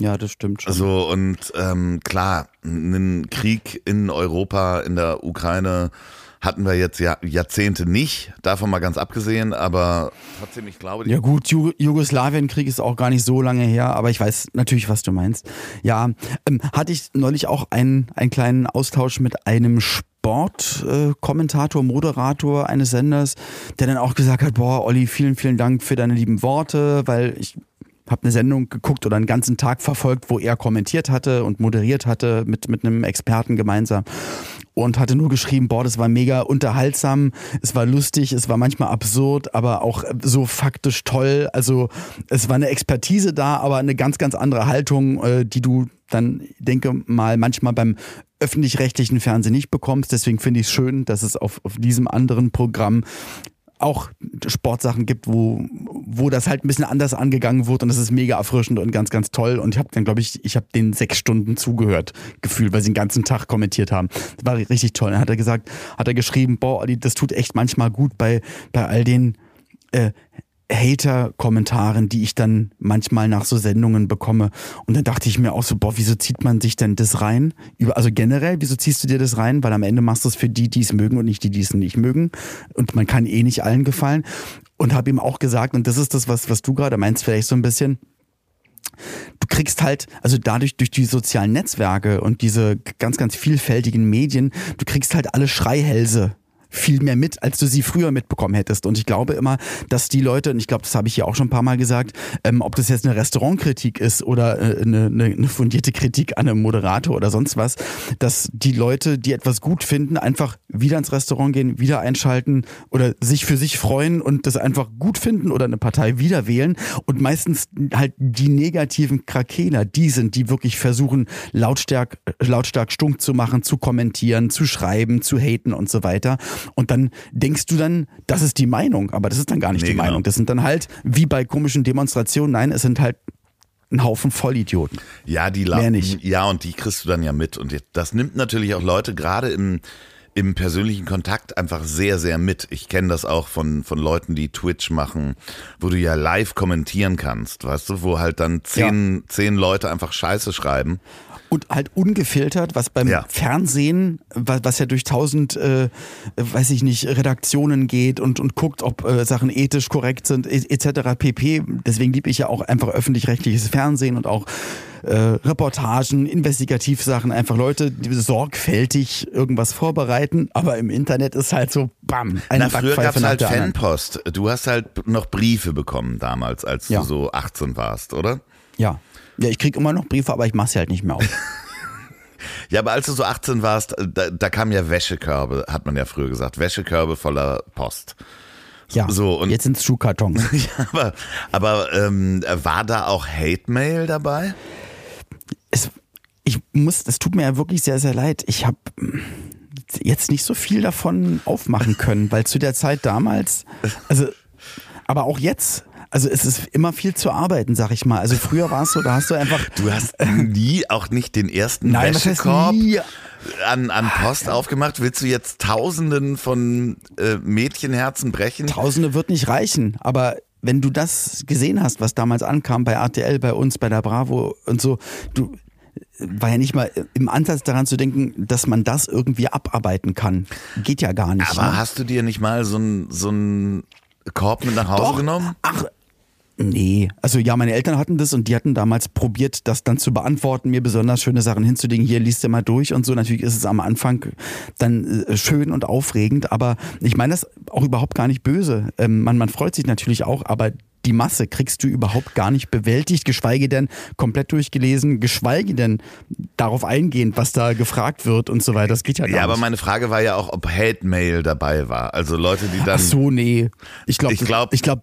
Ja, das stimmt schon. So, und ähm, klar, einen Krieg in Europa, in der Ukraine hatten wir jetzt ja Jahrzehnte nicht, davon mal ganz abgesehen, aber trotzdem, ich glaube, Ja gut, Ju Jugoslawienkrieg ist auch gar nicht so lange her, aber ich weiß natürlich, was du meinst. Ja, ähm, hatte ich neulich auch einen, einen kleinen Austausch mit einem Sportkommentator, äh, Moderator eines Senders, der dann auch gesagt hat, boah, Olli, vielen, vielen Dank für deine lieben Worte, weil ich habe eine Sendung geguckt oder einen ganzen Tag verfolgt, wo er kommentiert hatte und moderiert hatte mit, mit einem Experten gemeinsam und hatte nur geschrieben, boah, das war mega unterhaltsam, es war lustig, es war manchmal absurd, aber auch so faktisch toll. Also es war eine Expertise da, aber eine ganz, ganz andere Haltung, äh, die du dann, denke mal, manchmal beim öffentlich-rechtlichen Fernsehen nicht bekommst. Deswegen finde ich es schön, dass es auf, auf diesem anderen Programm auch Sportsachen gibt, wo, wo das halt ein bisschen anders angegangen wird und das ist mega erfrischend und ganz, ganz toll. Und ich habe dann, glaube ich, ich habe den sechs Stunden zugehört, gefühlt, weil sie den ganzen Tag kommentiert haben. Das war richtig toll. Dann hat er gesagt, hat er geschrieben, boah, das tut echt manchmal gut bei, bei all den äh, Hater-Kommentaren, die ich dann manchmal nach so Sendungen bekomme. Und dann dachte ich mir auch so, boah, wieso zieht man sich denn das rein? Also generell, wieso ziehst du dir das rein? Weil am Ende machst du es für die, die es mögen und nicht die, die es nicht mögen. Und man kann eh nicht allen gefallen. Und habe ihm auch gesagt, und das ist das, was, was du gerade meinst, vielleicht so ein bisschen, du kriegst halt, also dadurch durch die sozialen Netzwerke und diese ganz, ganz vielfältigen Medien, du kriegst halt alle Schreihälse viel mehr mit, als du sie früher mitbekommen hättest. Und ich glaube immer, dass die Leute, und ich glaube, das habe ich hier auch schon ein paar Mal gesagt, ähm, ob das jetzt eine Restaurantkritik ist oder äh, eine, eine, fundierte Kritik an einem Moderator oder sonst was, dass die Leute, die etwas gut finden, einfach wieder ins Restaurant gehen, wieder einschalten oder sich für sich freuen und das einfach gut finden oder eine Partei wieder wählen. Und meistens halt die negativen Krakeler, die sind, die wirklich versuchen, lautstark, lautstark stumm zu machen, zu kommentieren, zu schreiben, zu haten und so weiter. Und dann denkst du dann, das ist die Meinung, aber das ist dann gar nicht Nee, die genau. Meinung. Das sind dann halt, wie bei komischen Demonstrationen, nein, es sind halt ein Haufen Vollidioten. Ja, die Mehr nicht. Ja, und die kriegst du dann ja mit. Und das nimmt natürlich auch Leute gerade im, im persönlichen Kontakt einfach sehr, sehr mit. Ich kenne das auch von, von Leuten, die Twitch machen, wo du ja live kommentieren kannst, weißt du, wo halt dann zehn, zehn Leute einfach Scheiße schreiben. Und halt ungefiltert, was beim Ja. Fernsehen, was, was ja durch tausend, äh, weiß ich nicht, Redaktionen geht und, und guckt, ob äh, Sachen ethisch korrekt sind, etc. pp. Deswegen liebe ich ja auch einfach öffentlich-rechtliches Fernsehen und auch äh, Reportagen, Investigativsachen, einfach Leute, die sorgfältig irgendwas vorbereiten, aber im Internet ist halt so, bam, eine Na, früher gab's nach halt. Fanpost. Du hast halt noch Briefe bekommen damals, als Ja. du so 18 warst, oder? Ja. Ja, ich krieg immer noch Briefe, aber ich mache sie halt nicht mehr auf. *laughs* Ja, aber als du so 18 warst, da, da kamen ja Wäschekörbe, hat man ja früher gesagt. Wäschekörbe voller Post. Ja, So, und- jetzt sind's Schuhkartons. *laughs* Ja, aber, aber ähm, war da auch Hate-Mail dabei? Es, ich muss, es tut mir ja wirklich sehr, sehr leid. Ich habe jetzt nicht so viel davon aufmachen können, weil zu der Zeit damals, also, aber auch jetzt, also es ist immer viel zu arbeiten, sag ich mal. Also früher war es so, da hast du einfach. Du hast nie, auch nicht den ersten Nein, Wäschekorb an, an Post aufgemacht. Willst du jetzt Tausenden von äh, Mädchenherzen brechen? Tausende wird nicht reichen, aber wenn du das gesehen hast, was damals ankam bei RTL, bei uns, bei der Bravo und so, du war ja nicht mal im Ansatz daran zu denken, dass man das irgendwie abarbeiten kann. Geht ja gar nicht. Aber ne? hast du dir nicht mal so einen so einen Korb mit nach Hause Doch. genommen? Ach, Nee, also ja, meine Eltern hatten das und die hatten damals probiert, das dann zu beantworten, mir besonders schöne Sachen hinzulegen. Hier liest du mal durch und so. Natürlich ist es am Anfang dann äh, schön und aufregend, aber ich meine das auch überhaupt gar nicht böse. Ähm, man, man freut sich natürlich auch, aber die Masse kriegst du überhaupt gar nicht bewältigt, geschweige denn komplett durchgelesen, geschweige denn darauf eingehend, was da gefragt wird und so weiter. Das geht ja gar Ja, aber nicht. meine Frage war ja auch, ob Hate-Mail dabei war. Also Leute, die dann. Ach so, nee. Ich glaube, Ich glaub- ich glaub,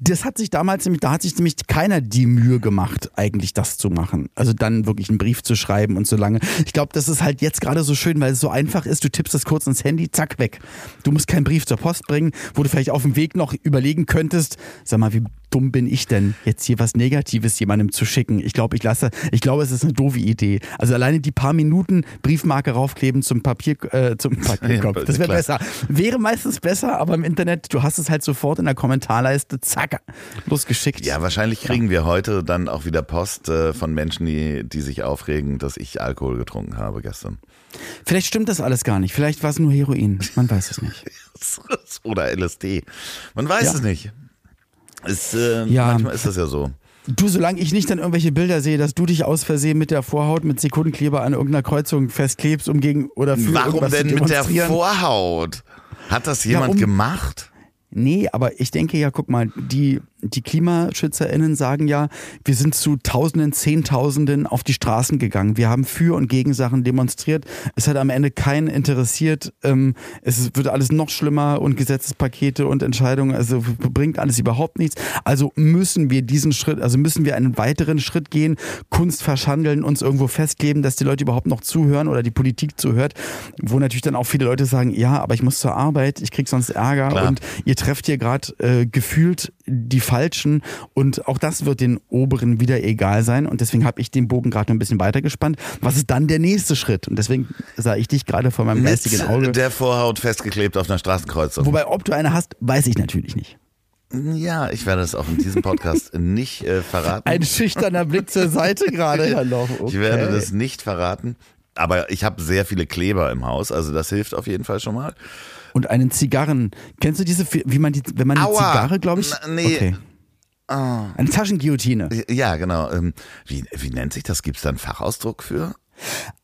das hat sich damals nämlich, da hat sich nämlich keiner die Mühe gemacht, eigentlich das zu machen. Also dann wirklich einen Brief zu schreiben und so lange. Ich glaube, das ist halt jetzt gerade so schön, weil es so einfach ist. Du tippst das kurz ins Handy, zack, weg. Du musst keinen Brief zur Post bringen, wo du vielleicht auf dem Weg noch überlegen könntest, sag mal, wie dumm bin ich denn, jetzt hier was Negatives jemandem zu schicken? Ich glaube, ich lasse, ich glaube, es ist eine doofe Idee. Also alleine die paar Minuten Briefmarke raufkleben zum Papier, äh, zum *laughs* Papierkopf. Das wäre besser. Wäre meistens besser, aber im Internet, du hast es halt sofort in der Kommentarleiste, zack, losgeschickt. Ja, wahrscheinlich kriegen wir heute dann auch wieder Post äh, von Menschen, die, die sich aufregen, dass ich Alkohol getrunken habe gestern. Vielleicht stimmt das alles gar nicht. Vielleicht war es nur Heroin. Man weiß es nicht. *laughs* Oder LSD. Man weiß Ja. es nicht. Es, äh, Ja. Manchmal ist das ja so. Du, solange ich nicht dann irgendwelche Bilder sehe, dass du dich aus Versehen mit der Vorhaut mit Sekundenkleber an irgendeiner Kreuzung festklebst, um gegen oder für Warum denn mit der. Vorhaut? Hat das jemand um- gemacht? Nee, aber ich denke ja, guck mal, die, die KlimaschützerInnen sagen ja, wir sind zu Tausenden, Zehntausenden auf die Straßen gegangen. Wir haben für und gegen Sachen demonstriert. Es hat am Ende keinen interessiert. Ähm, es wird alles noch schlimmer und Gesetzespakete und Entscheidungen, also bringt alles überhaupt nichts. Also müssen wir diesen Schritt, also müssen wir einen weiteren Schritt gehen, Kunst verschandeln, uns irgendwo festkleben, dass die Leute überhaupt noch zuhören oder die Politik zuhört, wo natürlich dann auch viele Leute sagen, ja, aber ich muss zur Arbeit, ich krieg sonst Ärger Klar. und ihr trefft hier gerade äh, gefühlt die Falschen und auch das wird den Oberen wieder egal sein und deswegen habe ich den Bogen gerade noch ein bisschen weiter gespannt. Was ist dann der nächste Schritt? Und deswegen sah ich dich gerade vor meinem geistigen Mit Auge. der Vorhaut festgeklebt auf einer Straßenkreuzung. Wobei, ob du eine hast, weiß ich natürlich nicht. Ja, ich werde es auch in diesem Podcast *laughs* nicht äh, verraten. Ein schüchterner Blick zur Seite gerade. Ja, noch. Okay. Ich werde das nicht verraten. Aber ich habe sehr viele Kleber im Haus, also das hilft auf jeden Fall schon mal. Und einen Zigarren. Kennst du diese, wie man die, wenn man eine Aua. Zigarre, glaube ich. Na, nee. Okay. Ah. Eine Taschenguillotine. Ja, genau. Ähm, Wie, wie nennt sich das? Gibt es da einen Fachausdruck für?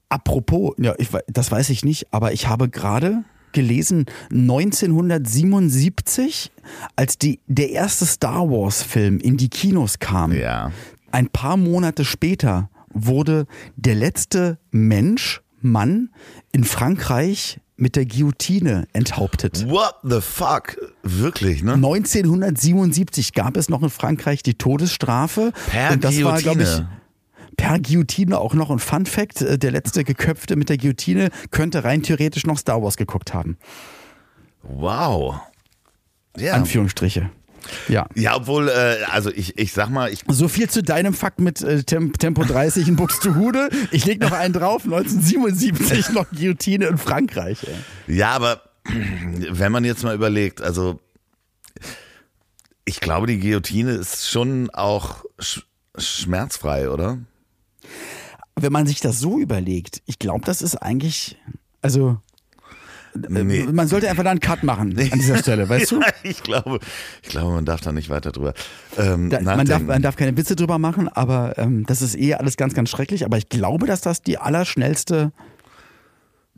Apropos, ja, ich, das weiß ich nicht, aber ich habe gerade gelesen, 1977, als die, der erste Star Wars-Film in die Kinos kam, Ja. ein paar Monate später wurde der letzte Mensch, Mann, in Frankreich mit der Guillotine enthauptet. What the fuck? Wirklich, ne? 1977 gab es noch in Frankreich die Todesstrafe. Per und das war, glaube ich, Guillotine. per Guillotine auch noch ein Fun Fact. äh, Der letzte Geköpfte mit der Guillotine könnte rein theoretisch noch Star Wars geguckt haben. Wow. Ja. Anführungsstriche. Ja. Ja, obwohl, äh, also ich, ich sag mal, ich So viel zu deinem Fakt mit äh, Tem Tempo 30 in Buxtehude. Ich leg noch einen drauf. 1977 noch Guillotine in Frankreich. Ey. Ja, aber wenn man jetzt mal überlegt, also ich glaube, die Guillotine ist schon auch sch schmerzfrei, oder? Wenn man sich das so überlegt, ich glaube, das ist eigentlich, also Nee. man sollte einfach da einen Cut machen an dieser Stelle, weißt du? *laughs* Ich glaube, ich glaube, man darf da nicht weiter drüber. Ähm, Da, man, darf, man darf keine Witze drüber machen, aber ähm, das ist eh alles ganz, ganz schrecklich. Aber ich glaube, dass das die allerschnellste,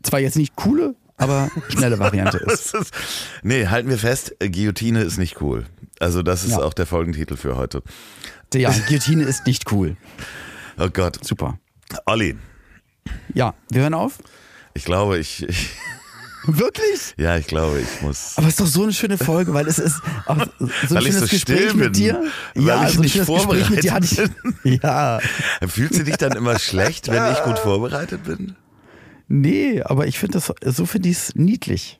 zwar jetzt nicht coole, aber schnelle Variante *laughs* ist. Ist, nee, halten wir fest, Guillotine ist nicht cool. Also das ist Ja. auch der Folgentitel für heute. Ja, *laughs* Guillotine ist nicht cool. Oh Gott. Super. Olli, Ja, wir hören auf. ich glaube, ich, ich Wirklich? ja, ich glaube, ich muss. Aber es ist doch so eine schöne Folge, weil es ist auch so ein Weil ich schönes so Gespräch still bin. mit dir. Weil ja, ich so nicht Gespräch mit dir hatte ich. Ja, Fühlst du dich dann immer schlecht, wenn ich gut vorbereitet bin? nee, aber ich finde das, so finde ich es niedlich.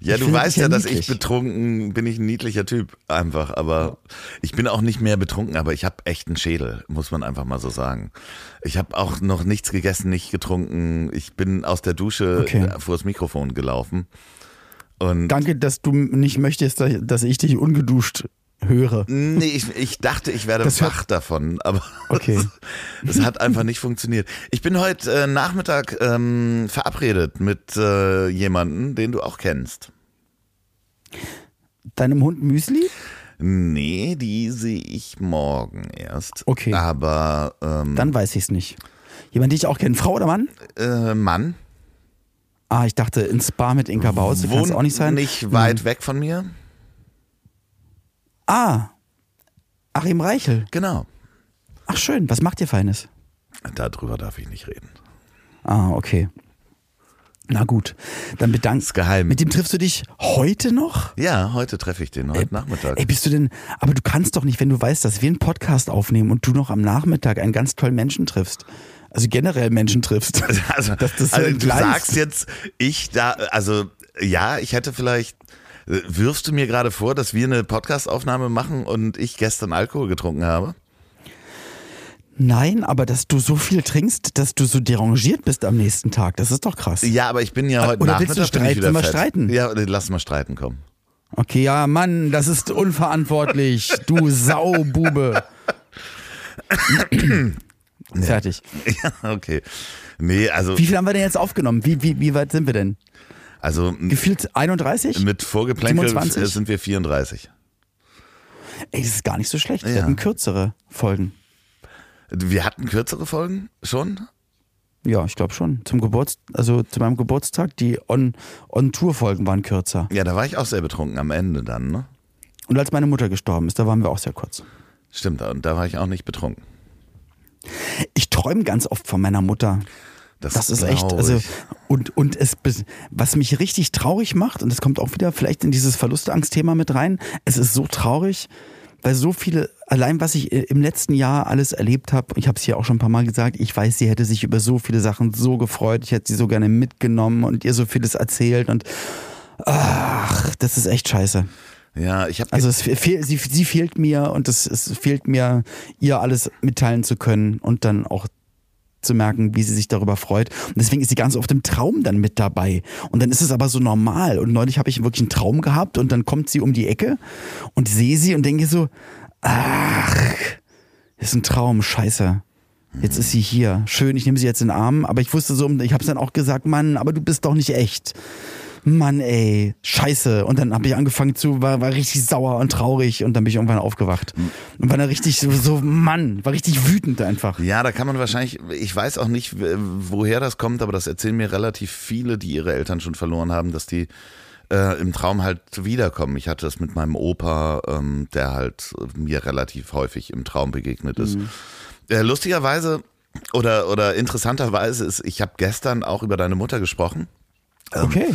Ja, Ich du weißt ja, ja dass niedlich. ich betrunken bin, ich ein niedlicher Typ einfach, aber ich bin auch nicht mehr betrunken, aber ich habe echt einen Schädel, muss man einfach mal so sagen. Ich habe auch noch nichts gegessen, nicht getrunken. Ich bin aus der Dusche Okay. vors Mikrofon gelaufen und Danke, dass du nicht möchtest, dass ich dich ungeduscht höre. Nee, ich, ich dachte, ich werde Das wach davon, aber *laughs* Okay. es hat einfach nicht funktioniert. Ich bin heute äh, Nachmittag ähm, verabredet mit äh, jemandem, den du auch kennst. Deinem Hund Müsli? Nee, die sehe ich morgen erst. Okay. Aber ähm, Dann weiß ich es nicht. Jemand, den ich auch kenne, Frau oder Mann? äh, Mann Ah, ich dachte, in Spa mit Inka Bause kann es wohnt auch nicht sein. nicht weit weg von mir. Ah, Achim Reichel. Genau. Ach schön, was macht ihr Feines? Darüber darf ich nicht reden. Ah, okay. Na gut, dann bedank. Ist geheim. Mit dem triffst du dich heute noch? Ja, heute treffe ich den, heute Nachmittag. Ey, bist du denn, aber du kannst doch nicht, wenn du weißt, dass wir einen Podcast aufnehmen und du noch am Nachmittag einen ganz tollen Menschen triffst. Also generell Menschen triffst. *laughs* Also, dass das also du sagst jetzt, ich da, also ja, ich hätte vielleicht, wirfst du mir gerade vor, dass wir eine Podcastaufnahme machen und ich gestern Alkohol getrunken habe? Nein, aber dass du so viel trinkst, dass du so derangiert bist am nächsten Tag, das ist doch krass. Ja, aber ich bin ja heute Oder willst du Nachmittag bin ich streiten? wieder streiten? Ja, lass mal streiten kommen. Okay, ja, Mann, das ist unverantwortlich, du *laughs* Saubube. Fertig. Ja, okay. Nee, also, Wie viel haben wir denn jetzt aufgenommen? Wie, wie, wie weit sind wir denn? Also Gefühlt 31? mit Vorgeplänkel 27? äh, sind wir 34. Ey, das ist gar nicht so schlecht. Wir Ja. hatten kürzere Folgen. Wir hatten kürzere Folgen schon? Ja, ich glaube schon. Zum Geburts also zu meinem Geburtstag, die On- On-Tour-Folgen waren kürzer. Ja, da war ich auch sehr betrunken am Ende dann, ne? Und als meine Mutter gestorben ist, da waren wir auch sehr kurz. Stimmt, und da war ich auch nicht betrunken. Ich träume ganz oft von meiner Mutter. Das, Das ist echt, also und und es was mich richtig traurig macht und das kommt auch wieder vielleicht in dieses Verlustangstthema mit rein. Es ist so traurig, weil so viele allein was ich im letzten Jahr alles erlebt habe, ich habe es hier auch schon ein paar mal gesagt, ich weiß, sie hätte sich über so viele Sachen so gefreut, ich hätte sie so gerne mitgenommen und ihr so vieles erzählt und ach, das ist echt scheiße. Ja, ich habe Also es fehl, sie, sie fehlt mir und es, es fehlt mir, ihr alles mitteilen zu können und dann auch zu merken, wie sie sich darüber freut. Und deswegen ist sie ganz oft im Traum dann mit dabei. Und dann ist es aber so normal. Und neulich habe ich wirklich einen Traum gehabt und dann kommt sie um die Ecke und sehe sie und denke so, ach, ist ein Traum, scheiße. Jetzt ist sie hier. Schön, ich nehme sie jetzt in den Arm, aber ich wusste so, ich habe es dann auch gesagt, Mann, aber du bist doch nicht echt. Mann, ey, scheiße. Und dann habe ich angefangen zu, war, war richtig sauer und traurig und dann bin ich irgendwann aufgewacht. Und war dann richtig so, so, Mann, war richtig wütend einfach. Ja, da kann man wahrscheinlich, ich weiß auch nicht, woher das kommt, aber das erzählen mir relativ viele, die ihre Eltern schon verloren haben, dass die äh, im Traum halt wiederkommen. Ich hatte das mit meinem Opa, ähm, der halt mir relativ häufig im Traum begegnet ist. Äh, lustigerweise oder, oder interessanterweise ist, ich habe gestern auch über deine Mutter gesprochen. Okay.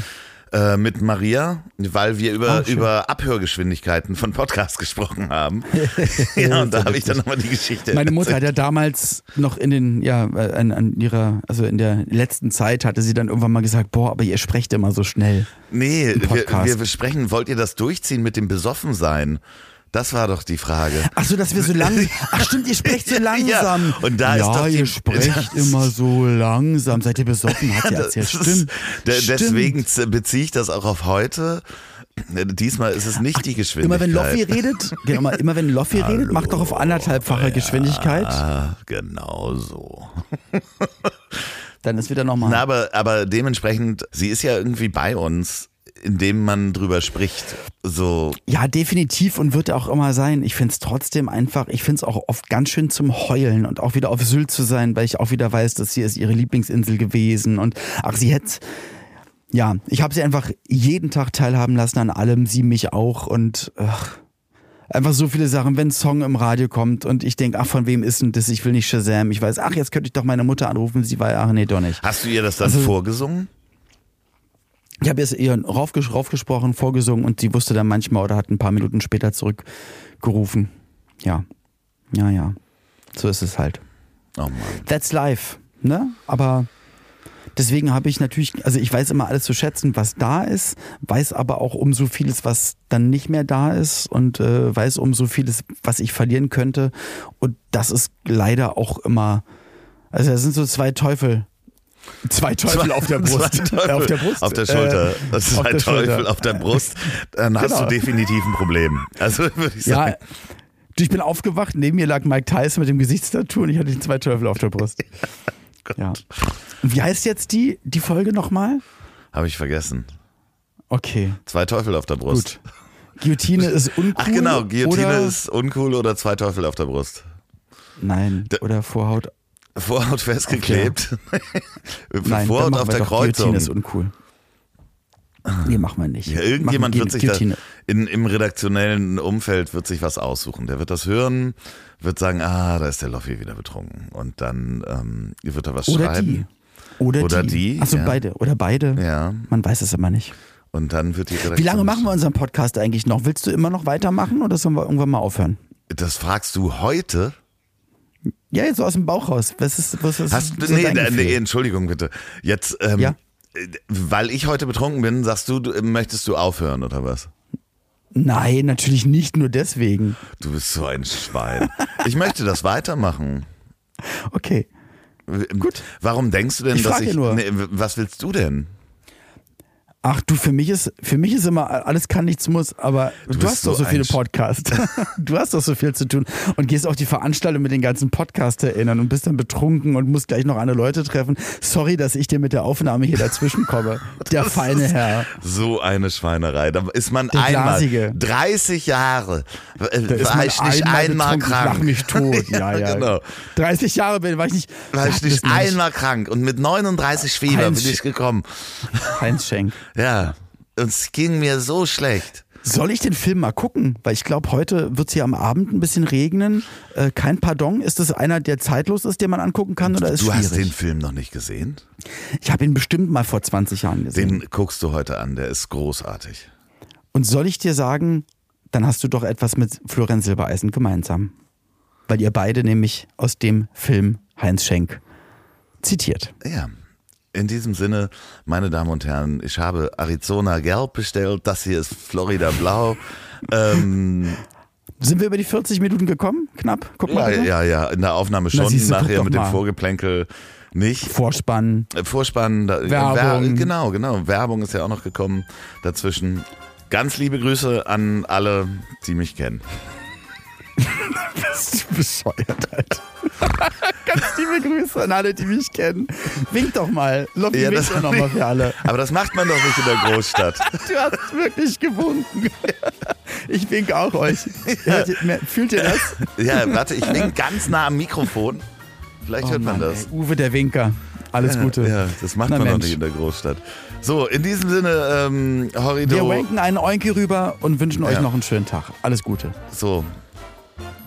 Äh, mit Maria, weil wir über, schön. über Abhörgeschwindigkeiten von Podcasts gesprochen haben. *laughs* ja, und da habe ich dann nochmal die Geschichte Meine Mutter hat ja damals noch in den, ja, äh, an, an ihrer, also in der letzten Zeit hatte sie dann irgendwann mal gesagt, boah, aber ihr sprecht immer so schnell. Nee, wir, wir besprechen, wollt ihr das durchziehen mit dem Besoffensein? Das war doch die Frage. Ach so, dass wir so lang, *laughs* ach stimmt, ihr sprecht so langsam. Ja, und da ja, ist doch die- ihr sprecht immer so langsam. Seid ihr besoffen? Hat erzählt. Das ist- Stimmt. de- stimmt. Deswegen beziehe ich das auch auf heute. Diesmal ist es nicht die Immer Geschwindigkeit. wenn Loffi redet, genau, immer, immer wenn Loffi redet, macht doch auf anderthalbfache Geschwindigkeit. Ah, genau so. Dann ist wieder nochmal. Na, aber, aber dementsprechend, sie ist ja irgendwie bei uns, indem man drüber spricht. So, Ja, definitiv und wird auch immer sein. Ich find's trotzdem einfach, ich find's auch oft ganz schön zum Heulen und auch wieder auf Sylt zu sein, weil ich auch wieder weiß, dass hier ist ihre Lieblingsinsel gewesen und ach, sie hätte, ja, ich habe sie einfach jeden Tag teilhaben lassen an allem, sie mich auch und ach, einfach so viele Sachen, wenn ein Song im Radio kommt und ich denk, ach, von wem ist denn das? Ich will nicht Shazam. Ich weiß, ach, jetzt könnte ich doch meine Mutter anrufen, sie war, ach nee, doch nicht. hast du ihr das dann Also- vorgesungen? Ich habe jetzt ihr raufges raufgesprochen, vorgesungen und sie wusste dann manchmal oder hat ein paar Minuten später zurückgerufen. Ja. Ja, ja. So ist es halt. Oh Mann. That's life, ne? Aber deswegen habe ich natürlich, also ich weiß immer alles zu schätzen, was da ist, weiß aber auch um so vieles, was dann nicht mehr da ist und äh, weiß um so vieles, was ich verlieren könnte. Und das ist leider auch immer, also das sind so zwei Teufel. Zwei Teufel auf der Brust. Zwei Äh, auf der Brust. Auf der Schulter. Äh, das ist der Teufel auf der Brust. Dann hast Genau. du definitiv ein Problem. Also würde ich sagen. Ja, ich bin aufgewacht, neben mir lag Mike Tyson mit dem Gesichtstattoo und ich hatte zwei Teufel auf der Brust. *laughs* Ja. Wie heißt jetzt die, die Folge nochmal? Habe ich vergessen. Okay, Zwei Teufel auf der Brust. gut. Guillotine ist *laughs* uncool. Ach genau, Guillotine ist uncool oder zwei Teufel auf der Brust. Nein, oder Vorhaut. Vorhaut festgeklebt. *laughs* Nein, Vorhaut auf wir der doch Kreuzung. Guillotine ist uncool. Nee, machen wir nicht. Ja, irgendjemand Machen wird sich da, in, im redaktionellen Umfeld wird sich was aussuchen. Der wird das hören, wird sagen, ah, da ist der Loffi wieder betrunken. Und dann ähm, wird er was Oder schreiben. die. Oder, Oder die. die, Achso, ja. beide. Oder beide. Ja, Man weiß es immer nicht. und dann wird die Redaktion. Wie lange machen wir unseren Podcast eigentlich noch? Willst du immer noch weitermachen oder sollen wir irgendwann mal aufhören? Das fragst du heute? Ja, jetzt so aus dem Bauch raus. Was ist, was ist Hast so nee, dein nee, Entschuldigung bitte. Jetzt, ähm, Ja. weil ich heute betrunken bin, sagst du, du, möchtest du aufhören oder was? Nein, natürlich nicht nur deswegen. Du bist so ein Schwein. ich möchte das weitermachen. Okay. Gut. Warum denkst du denn, Ich dass ich. nur. Nee, was willst du denn? Ach du, für mich ist, für mich ist immer alles kann, nichts muss, aber du, bist hast doch so so viele Podcasts. *laughs* du hast doch so viel zu tun und gehst auch die Veranstaltung mit den ganzen Podcasts erinnern und bist dann betrunken und musst gleich noch andere Leute treffen. Sorry, dass ich dir mit der Aufnahme hier dazwischen komme. *laughs* Der feine Herr. So eine Schweinerei. Da ist man Der einmal Glasige. 30 Jahre. äh, Da ist war man ich nicht einmal betrunken. krank. Ich mich tot. *laughs* Ja, ja. genau. 30 Jahre bin, war ich nicht. War ich nicht einmal krank und mit 39 Fieber Heinz bin ich gekommen. Heinz Schenk. Ja, und es ging mir so schlecht. Soll ich den Film mal gucken? Weil ich glaube, heute wird es hier am Abend ein bisschen regnen. Äh, kein Pardon. Ist das einer, der zeitlos ist, den man angucken kann oder ist Du schwierig? hast den Film noch nicht gesehen? Ich habe ihn bestimmt mal vor 20 Jahren gesehen. Den guckst du heute an, der ist großartig. Und soll ich dir sagen, dann hast du doch etwas mit Florian Silbereisen gemeinsam. Weil ihr beide nämlich aus dem Film Heinz Schenk zitiert. Ja. In diesem Sinne, meine Damen und Herren, ich habe Arizona Gelb bestellt, das hier ist Florida Blau. *laughs* ähm, Sind wir über die 40 Minuten gekommen? Knapp? Guck ja, mal. bitte. ja, ja, in der Aufnahme schon, guck nachher mit dem. Vorgeplänkel nicht. Vorspann. Äh, Vorspann, da, Werbung. Wer, genau, genau. Werbung ist ja auch noch gekommen dazwischen. Ganz liebe Grüße an alle, die mich kennen. *laughs* Bist du bescheuert, Alter. *laughs* Ganz liebe Grüße an alle, die mich kennen. Wink doch mal. Lobby Ja, winkt das- doch nochmal für alle. Aber das macht man doch nicht in der Großstadt. *laughs* Du hast wirklich gewunken. Ich wink auch euch. Ihr- Fühlt ihr das? Ja, warte, ich wink ganz nah am Mikrofon. Vielleicht hört man Oh Mann, das. ey, Uwe der Winker. Alles Gute. Ja, das macht Na, man doch Mensch. nicht in der Großstadt. So, in diesem Sinne, ähm, Horrido. Wir wanken einen Oinki rüber und wünschen euch Ja. noch einen schönen Tag. Alles Gute. So,